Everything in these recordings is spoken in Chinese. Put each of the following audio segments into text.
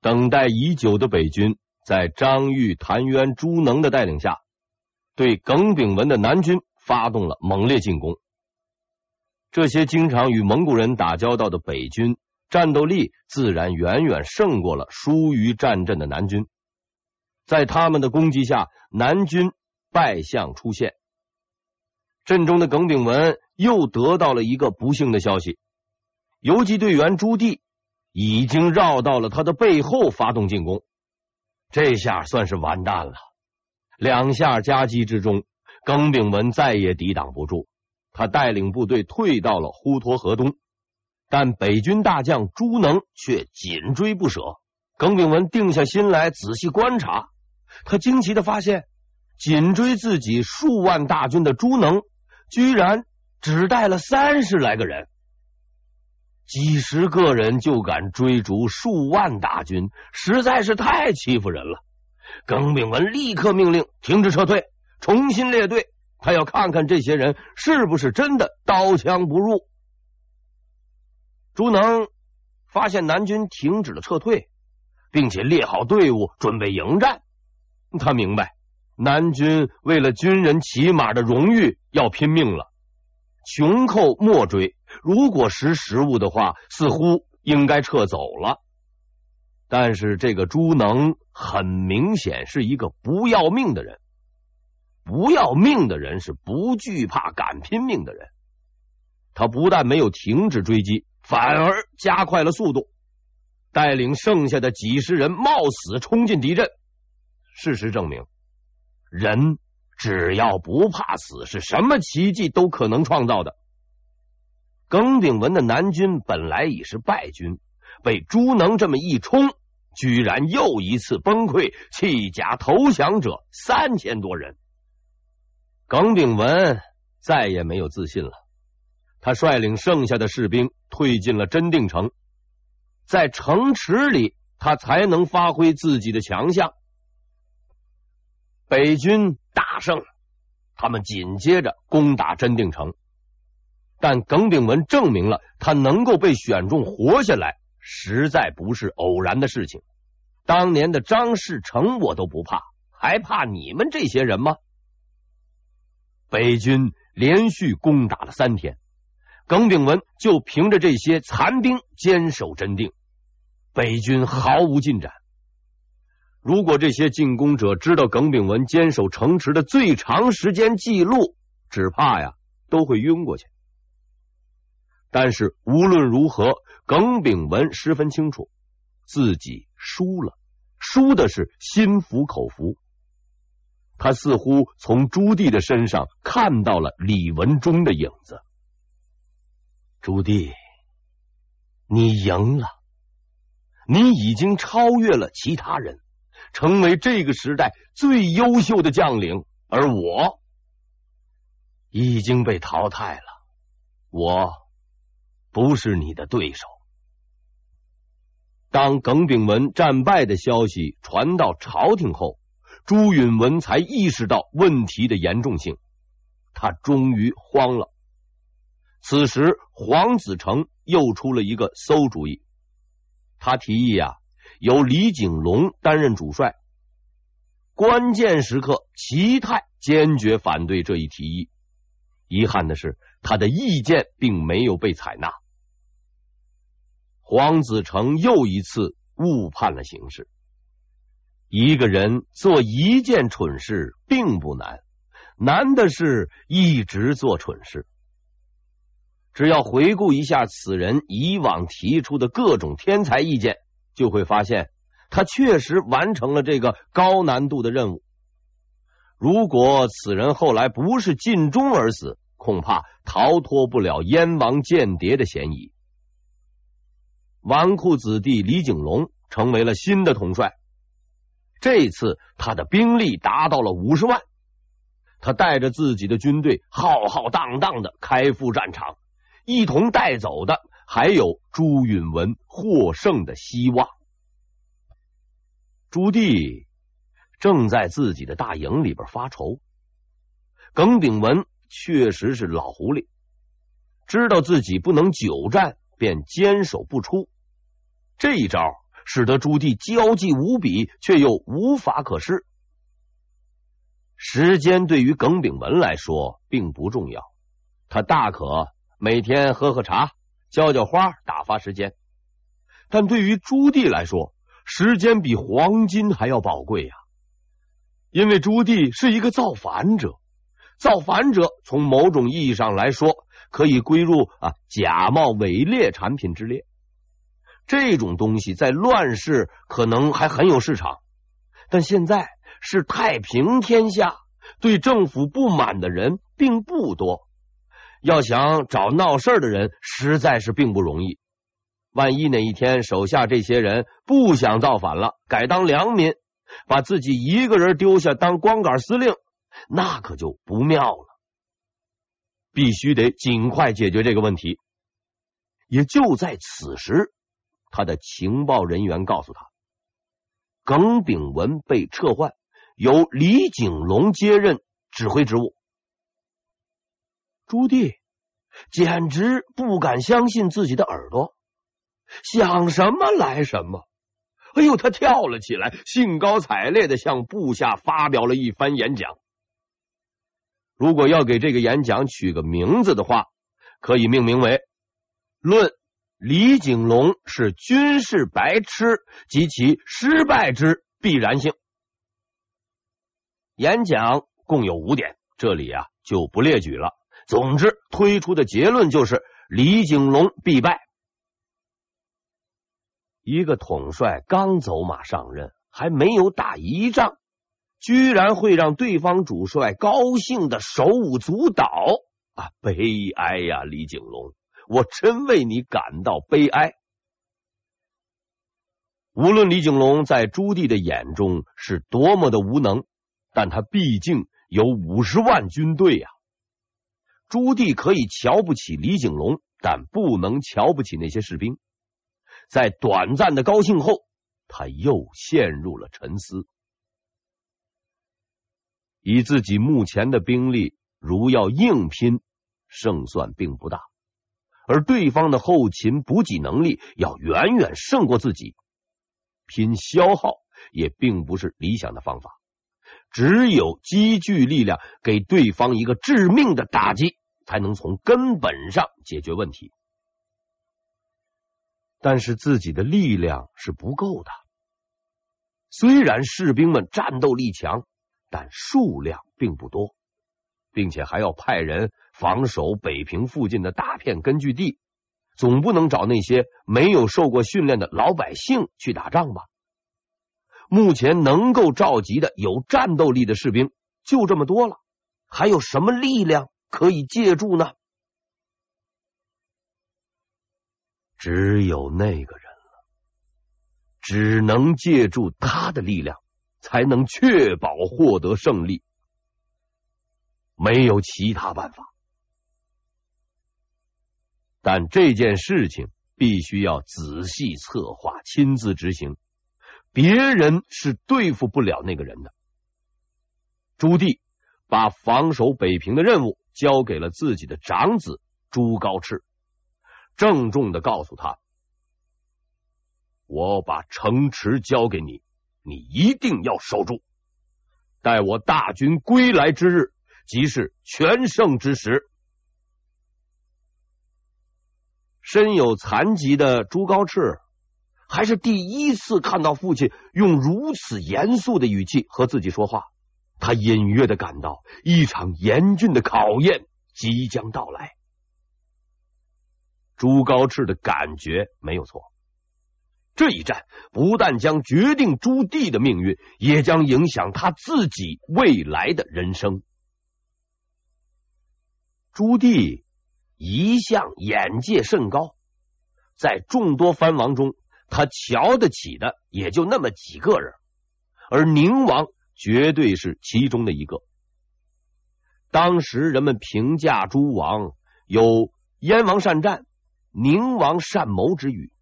等待已久的北军在张玉、谭渊、朱能的带领下，对耿炳文的南军发动了猛烈进攻。这些经常与蒙古人打交道的北军，战斗力自然远远胜过了疏于战阵的南军。在他们的攻击下，南军败相出现。阵中的耿炳文又得到了一个不幸的消息：游击队员朱棣已经绕到了他的背后发动进攻。这下算是完蛋了。两下夹击之中，耿炳文再也抵挡不住，他带领部队退到了滹沱河东，但北军大将朱能却紧追不舍。耿炳文定下心来，仔细观察，他惊奇的发现，紧追自己数万大军的朱能。居然只带了三十来个人，几十个人就敢追逐数万大军，实在是太欺负人了。耿炳文立刻命令停止撤退，重新列队。他要看看这些人是不是真的刀枪不入。朱能发现南军停止了撤退，并且列好队伍准备迎战，他明白。南军为了军人骑马的荣誉要拼命了，穷寇莫追。如果识时务的话，似乎应该撤走了。但是这个朱能很明显是一个不要命的人，不要命的人是不惧怕、敢拼命的人。他不但没有停止追击，反而加快了速度，带领剩下的几十人冒死冲进敌阵。事实证明。人只要不怕死，是什么奇迹都可能创造的。耿炳文的南军本来已是败军，被朱能这么一冲，居然又一次崩溃，弃甲投降者三千多人。耿炳文再也没有自信了，他率领剩下的士兵退进了真定城，在城池里，他才能发挥自己的强项。北军大胜，他们紧接着攻打真定城，但耿炳文证明了他能够被选中活下来，实在不是偶然的事情。当年的张士诚我都不怕，还怕你们这些人吗？北军连续攻打了三天，耿炳文就凭着这些残兵坚守真定，北军毫无进展。如果这些进攻者知道耿炳文坚守城池的最长时间记录，只怕呀都会晕过去。但是无论如何，耿炳文十分清楚自己输了，输的是心服口服。他似乎从朱棣的身上看到了李文忠的影子。朱棣，你赢了，你已经超越了其他人。成为这个时代最优秀的将领，而我已经被淘汰了。我不是你的对手。当耿炳文战败的消息传到朝廷后，朱允炆才意识到问题的严重性，他终于慌了。此时，黄子成又出了一个馊主意，他提议啊。由李景龙担任主帅，关键时刻，齐泰坚决反对这一提议。遗憾的是，他的意见并没有被采纳。黄子成又一次误判了形势。一个人做一件蠢事并不难，难的是一直做蠢事。只要回顾一下此人以往提出的各种天才意见。就会发现，他确实完成了这个高难度的任务。如果此人后来不是尽忠而死，恐怕逃脱不了燕王间谍的嫌疑。纨绔子弟李景龙成为了新的统帅，这次他的兵力达到了五十万，他带着自己的军队浩浩荡荡的开赴战场，一同带走的。还有朱允炆获胜的希望。朱棣正在自己的大营里边发愁。耿炳文确实是老狐狸，知道自己不能久战，便坚守不出。这一招使得朱棣焦急无比，却又无法可施。时间对于耿炳文来说并不重要，他大可每天喝喝茶、浇浇花，打发时间。但对于朱棣来说，时间比黄金还要宝贵呀，因为朱棣是一个造反者。造反者从某种意义上来说，可以归入啊假冒伪劣产品之列。这种东西在乱世可能还很有市场，但现在是太平天下，对政府不满的人并不多。要想找闹事的人，实在是并不容易。万一哪一天手下这些人不想造反了，改当良民，把自己一个人丢下当光杆司令，那可就不妙了。必须得尽快解决这个问题。也就在此时，他的情报人员告诉他，耿炳文被撤换，由李景龙接任指挥职务。朱棣简直不敢相信自己的耳朵，想什么来什么。哎呦，他跳了起来，兴高采烈的向部下发表了一番演讲。如果要给这个演讲取个名字的话，可以命名为《论李景龙是军事白痴及其失败之必然性》。演讲共有五点，这里啊就不列举了。总之，推出的结论就是李景龙必败。一个统帅刚走马上任，还没有打一仗。居然会让对方主帅高兴的手舞足蹈啊！悲哀呀，李景龙，我真为你感到悲哀。无论李景龙在朱棣的眼中是多么的无能，但他毕竟有五十万军队呀。朱棣可以瞧不起李景龙，但不能瞧不起那些士兵。在短暂的高兴后，他又陷入了沉思。以自己目前的兵力，如要硬拼，胜算并不大；而对方的后勤补给能力要远远胜过自己，拼消耗也并不是理想的方法。只有积聚力量，给对方一个致命的打击，才能从根本上解决问题。但是自己的力量是不够的，虽然士兵们战斗力强。但数量并不多，并且还要派人防守北平附近的大片根据地，总不能找那些没有受过训练的老百姓去打仗吧？目前能够召集的有战斗力的士兵就这么多了，还有什么力量可以借助呢？只有那个人了，只能借助他的力量。才能确保获得胜利，没有其他办法。但这件事情必须要仔细策划，亲自执行，别人是对付不了那个人的。朱棣把防守北平的任务交给了自己的长子朱高炽，郑重的告诉他：“我把城池交给你。”你一定要守住，待我大军归来之日，即是全胜之时。身有残疾的朱高炽还是第一次看到父亲用如此严肃的语气和自己说话，他隐约的感到一场严峻的考验即将到来。朱高炽的感觉没有错。这一战不但将决定朱棣的命运，也将影响他自己未来的人生。朱棣一向眼界甚高，在众多藩王中，他瞧得起的也就那么几个人，而宁王绝对是其中的一个。当时人们评价诸王有燕王善战、宁王善谋之语。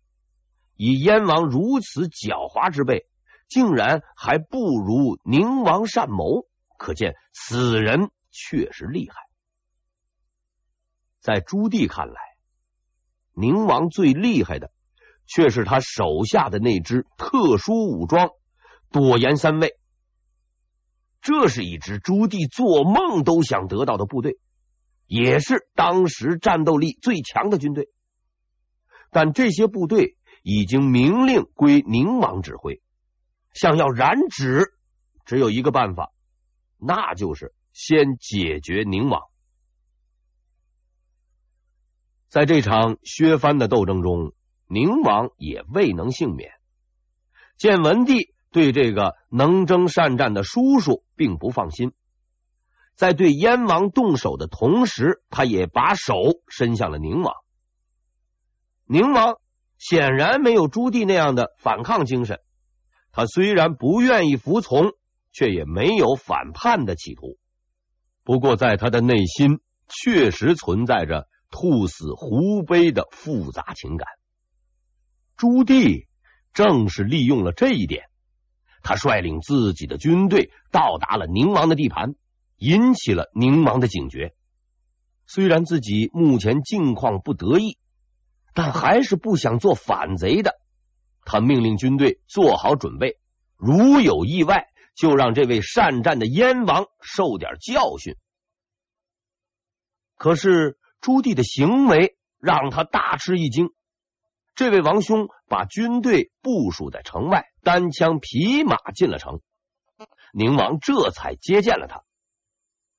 以燕王如此狡猾之辈，竟然还不如宁王善谋，可见此人确实厉害。在朱棣看来，宁王最厉害的却是他手下的那支特殊武装朵颜三卫。这是一支朱棣做梦都想得到的部队，也是当时战斗力最强的军队。但这些部队已经明令归宁王指挥，想要染指，只有一个办法，那就是先解决宁王。在这场削藩的斗争中，宁王也未能幸免。建文帝。对这个能征善战的叔叔并不放心，在对燕王动手的同时，他也把手伸向了宁王。宁王显然没有朱棣那样的反抗精神，他虽然不愿意服从，却也没有反叛的企图。不过，在他的内心确实存在着兔死狐悲的复杂情感。朱棣正是利用了这一点。他率领自己的军队到达了宁王的地盘，引起了宁王的警觉。虽然自己目前境况不得意，但还是不想做反贼的。他命令军队做好准备，如有意外，就让这位善战的燕王受点教训。可是朱棣的行为让他大吃一惊。这位王兄把军队部署在城外，单枪匹马进了城。宁王这才接见了他。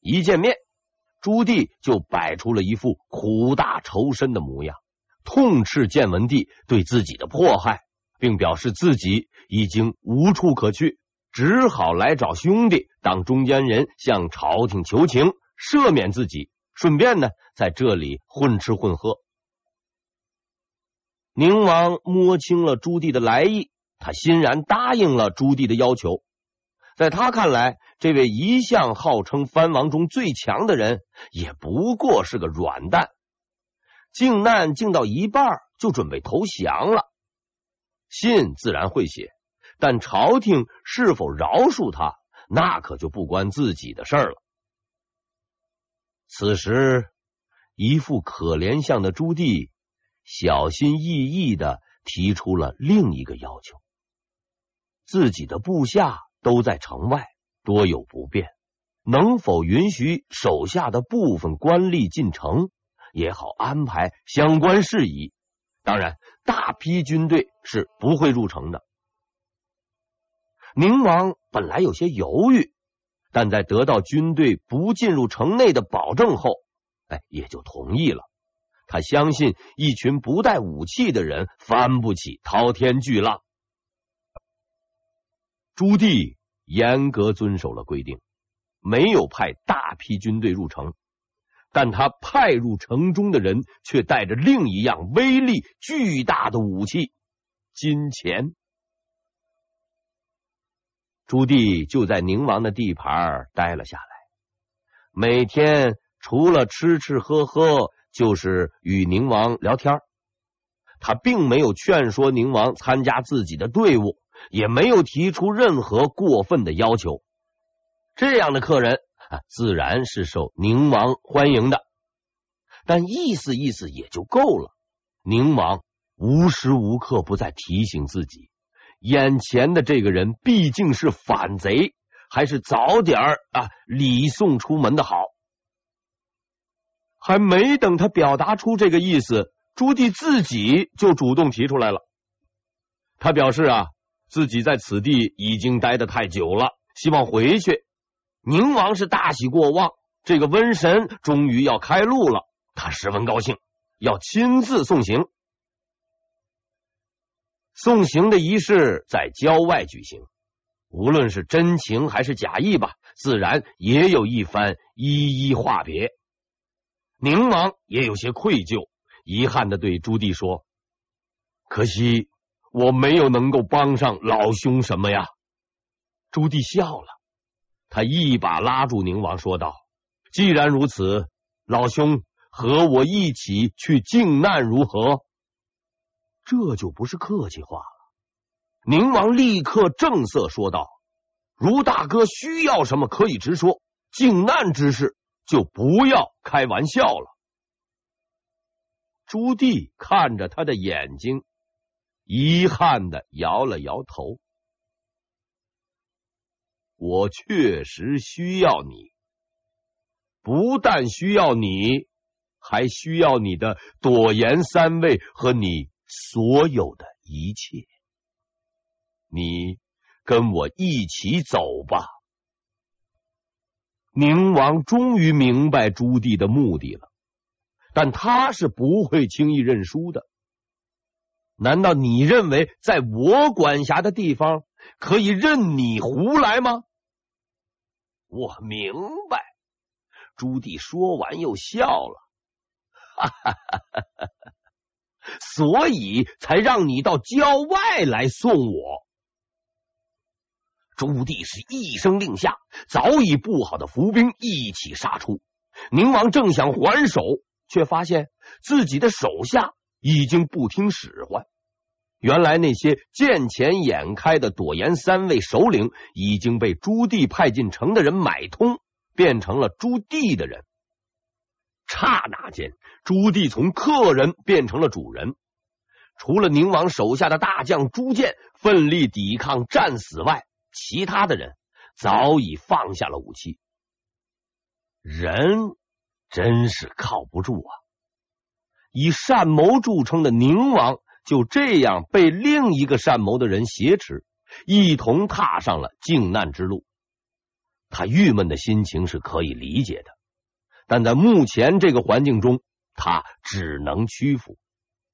一见面，朱棣就摆出了一副苦大仇深的模样，痛斥建文帝对自己的迫害，并表示自己已经无处可去，只好来找兄弟当中间人，向朝廷求情，赦免自己，顺便呢，在这里混吃混喝。宁王摸清了朱棣的来意，他欣然答应了朱棣的要求。在他看来，这位一向号称藩王中最强的人，也不过是个软蛋。靖难靖到一半，就准备投降了。信自然会写，但朝廷是否饶恕他，那可就不关自己的事儿了。此时，一副可怜相的朱棣。小心翼翼的提出了另一个要求：自己的部下都在城外，多有不便，能否允许手下的部分官吏进城，也好安排相关事宜？当然，大批军队是不会入城的。宁王本来有些犹豫，但在得到军队不进入城内的保证后，哎，也就同意了。他相信一群不带武器的人翻不起滔天巨浪。朱棣严格遵守了规定，没有派大批军队入城，但他派入城中的人却带着另一样威力巨大的武器——金钱。朱棣就在宁王的地盘待了下来，每天除了吃吃喝喝。就是与宁王聊天，他并没有劝说宁王参加自己的队伍，也没有提出任何过分的要求。这样的客人啊自然是受宁王欢迎的，但意思意思也就够了。宁王无时无刻不在提醒自己，眼前的这个人毕竟是反贼，还是早点啊礼送出门的好。还没等他表达出这个意思，朱棣自己就主动提出来了。他表示啊，自己在此地已经待得太久了，希望回去。宁王是大喜过望，这个瘟神终于要开路了，他十分高兴，要亲自送行。送行的仪式在郊外举行，无论是真情还是假意吧，自然也有一番一一话别。宁王也有些愧疚，遗憾的对朱棣说：“可惜我没有能够帮上老兄什么呀。”朱棣笑了，他一把拉住宁王，说道：“既然如此，老兄和我一起去靖难如何？”这就不是客气话了。宁王立刻正色说道：“如大哥需要什么，可以直说。靖难之事。”就不要开玩笑了。朱棣看着他的眼睛，遗憾的摇了摇头。我确实需要你，不但需要你，还需要你的朵颜三位和你所有的一切。你跟我一起走吧。宁王终于明白朱棣的目的了，但他是不会轻易认输的。难道你认为在我管辖的地方可以任你胡来吗？我明白。朱棣说完又笑了，哈哈哈哈哈，所以才让你到郊外来送我。朱棣是一声令下，早已布好的伏兵一起杀出。宁王正想还手，却发现自己的手下已经不听使唤。原来那些见钱眼开的朵颜三位首领，已经被朱棣派进城的人买通，变成了朱棣的人。刹那间，朱棣从客人变成了主人。除了宁王手下的大将朱建奋力抵抗战死外，其他的人早已放下了武器，人真是靠不住啊！以善谋著称的宁王就这样被另一个善谋的人挟持，一同踏上了靖难之路。他郁闷的心情是可以理解的，但在目前这个环境中，他只能屈服。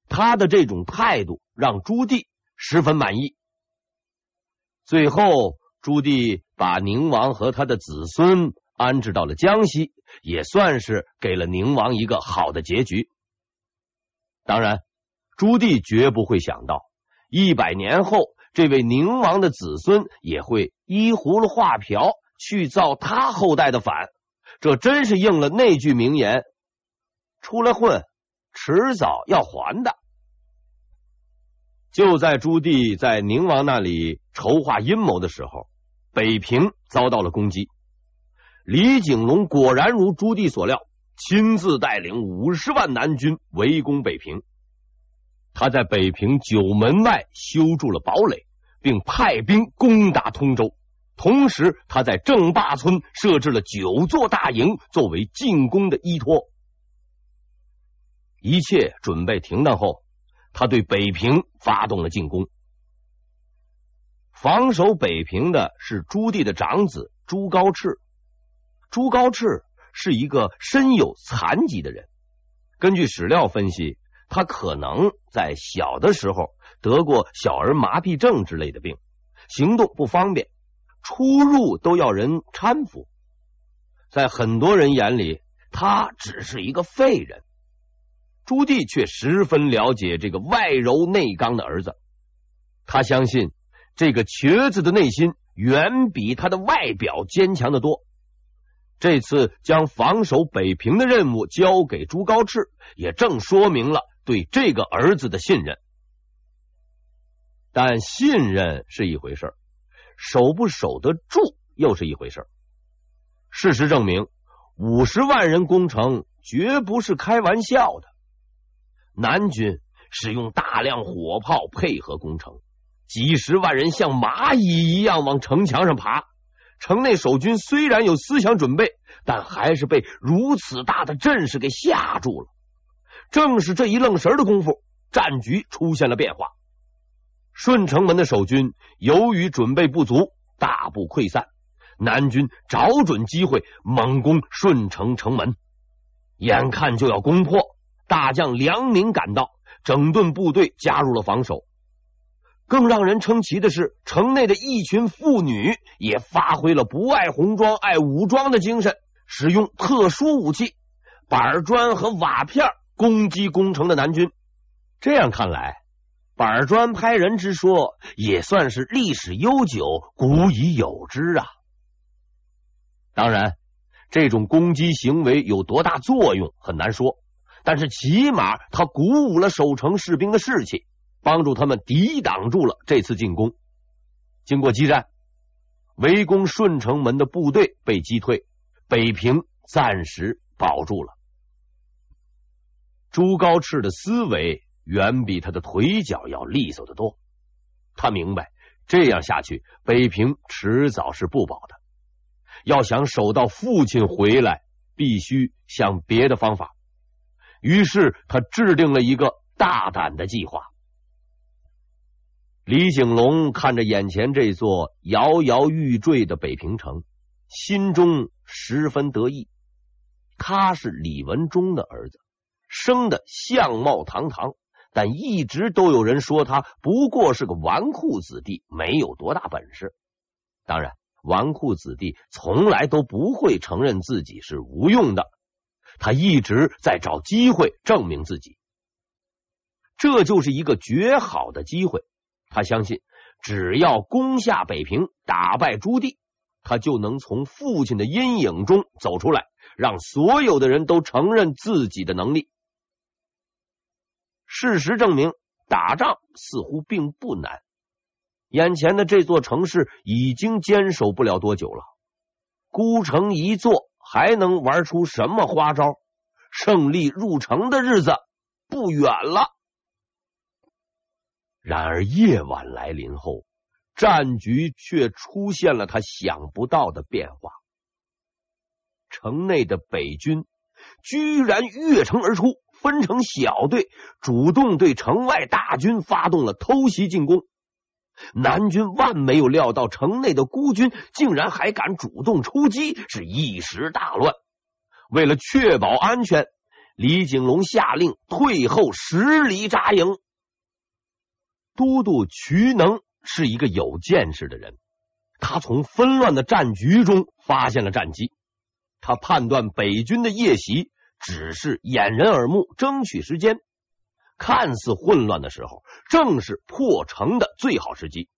他的这种态度让朱棣十分满意。最后，朱棣把宁王和他的子孙安置到了江西，也算是给了宁王一个好的结局。当然，朱棣绝不会想到，一百年后，这位宁王的子孙也会依葫芦画瓢去造他后代的反。这真是应了那句名言：“出来混，迟早要还的。”就在朱棣在宁王那里筹划阴谋的时候，北平遭到了攻击。李景龙果然如朱棣所料，亲自带领五十万南军围攻北平。他在北平九门外修筑了堡垒，并派兵攻打通州。同时，他在正坝村设置了九座大营，作为进攻的依托。一切准备停当后。他对北平发动了进攻，防守北平的是朱棣的长子朱高炽。朱高炽是一个身有残疾的人，根据史料分析，他可能在小的时候得过小儿麻痹症之类的病，行动不方便，出入都要人搀扶。在很多人眼里，他只是一个废人。朱棣却十分了解这个外柔内刚的儿子，他相信这个瘸子的内心远比他的外表坚强的多。这次将防守北平的任务交给朱高炽，也正说明了对这个儿子的信任。但信任是一回事，守不守得住又是一回事。事实证明，五十万人攻城绝不是开玩笑的。南军使用大量火炮配合攻城，几十万人像蚂蚁一样往城墙上爬。城内守军虽然有思想准备，但还是被如此大的阵势给吓住了。正是这一愣神的功夫，战局出现了变化。顺城门的守军由于准备不足，大部溃散。南军找准机会猛攻顺城城门，眼看就要攻破。大将梁宁赶到，整顿部队，加入了防守。更让人称奇的是，城内的一群妇女也发挥了不爱红装爱武装的精神，使用特殊武器板砖和瓦片攻击攻城的南军。这样看来，板砖拍人之说也算是历史悠久、古已有之啊。当然，这种攻击行为有多大作用很难说。但是起码他鼓舞了守城士兵的士气，帮助他们抵挡住了这次进攻。经过激战，围攻顺城门的部队被击退，北平暂时保住了。朱高炽的思维远比他的腿脚要利索得多。他明白，这样下去，北平迟早是不保的。要想守到父亲回来，必须想别的方法。于是，他制定了一个大胆的计划。李景龙看着眼前这座摇摇欲坠的北平城，心中十分得意。他是李文忠的儿子，生的相貌堂堂。但一直都有人说他不过是个纨绔子弟，没有多大本事。当然，纨绔子弟从来都不会承认自己是无用的。他一直在找机会证明自己，这就是一个绝好的机会。他相信，只要攻下北平，打败朱棣，他就能从父亲的阴影中走出来，让所有的人都承认自己的能力。事实证明，打仗似乎并不难。眼前的这座城市已经坚守不了多久了，孤城一座，还能玩出什么花招？胜利入城的日子不远了。然而夜晚来临后，战局却出现了他想不到的变化。城内的北军居然越城而出。分成小队，主动对城外大军发动了偷袭进攻。南军万没有料到，城内的孤军竟然还敢主动出击，是一时大乱。为了确保安全，李景龙下令退后十里扎营。都督瞿能是一个有见识的人，他从纷乱的战局中发现了战机，他判断北军的夜袭。只是掩人耳目，争取时间。看似混乱的时候，正是破城的最好时机。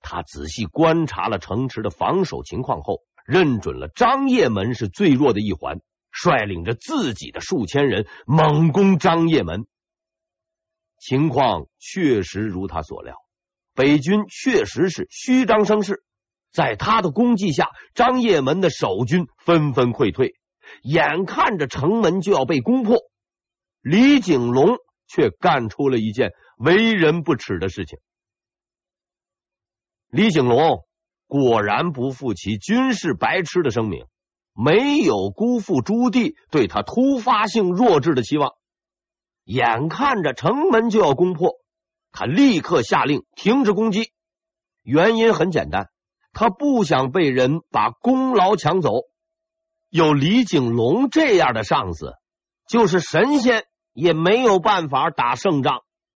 他仔细观察了城池的防守情况后，认准了张掖门是最弱的一环，率领着自己的数千人猛攻张掖门。情况确实如他所料，北军确实是虚张声势。在他的攻击下，张掖门的守军纷纷溃退。眼看着城门就要被攻破，李景龙却干出了一件为人不齿的事情。李景龙果然不负其军事白痴的声名，没有辜负朱棣对他突发性弱智的期望。眼看着城门就要攻破，他立刻下令停止攻击。原因很简单，他不想被人把功劳抢走。有李景龙这样的上司，就是神仙也没有办法打胜仗。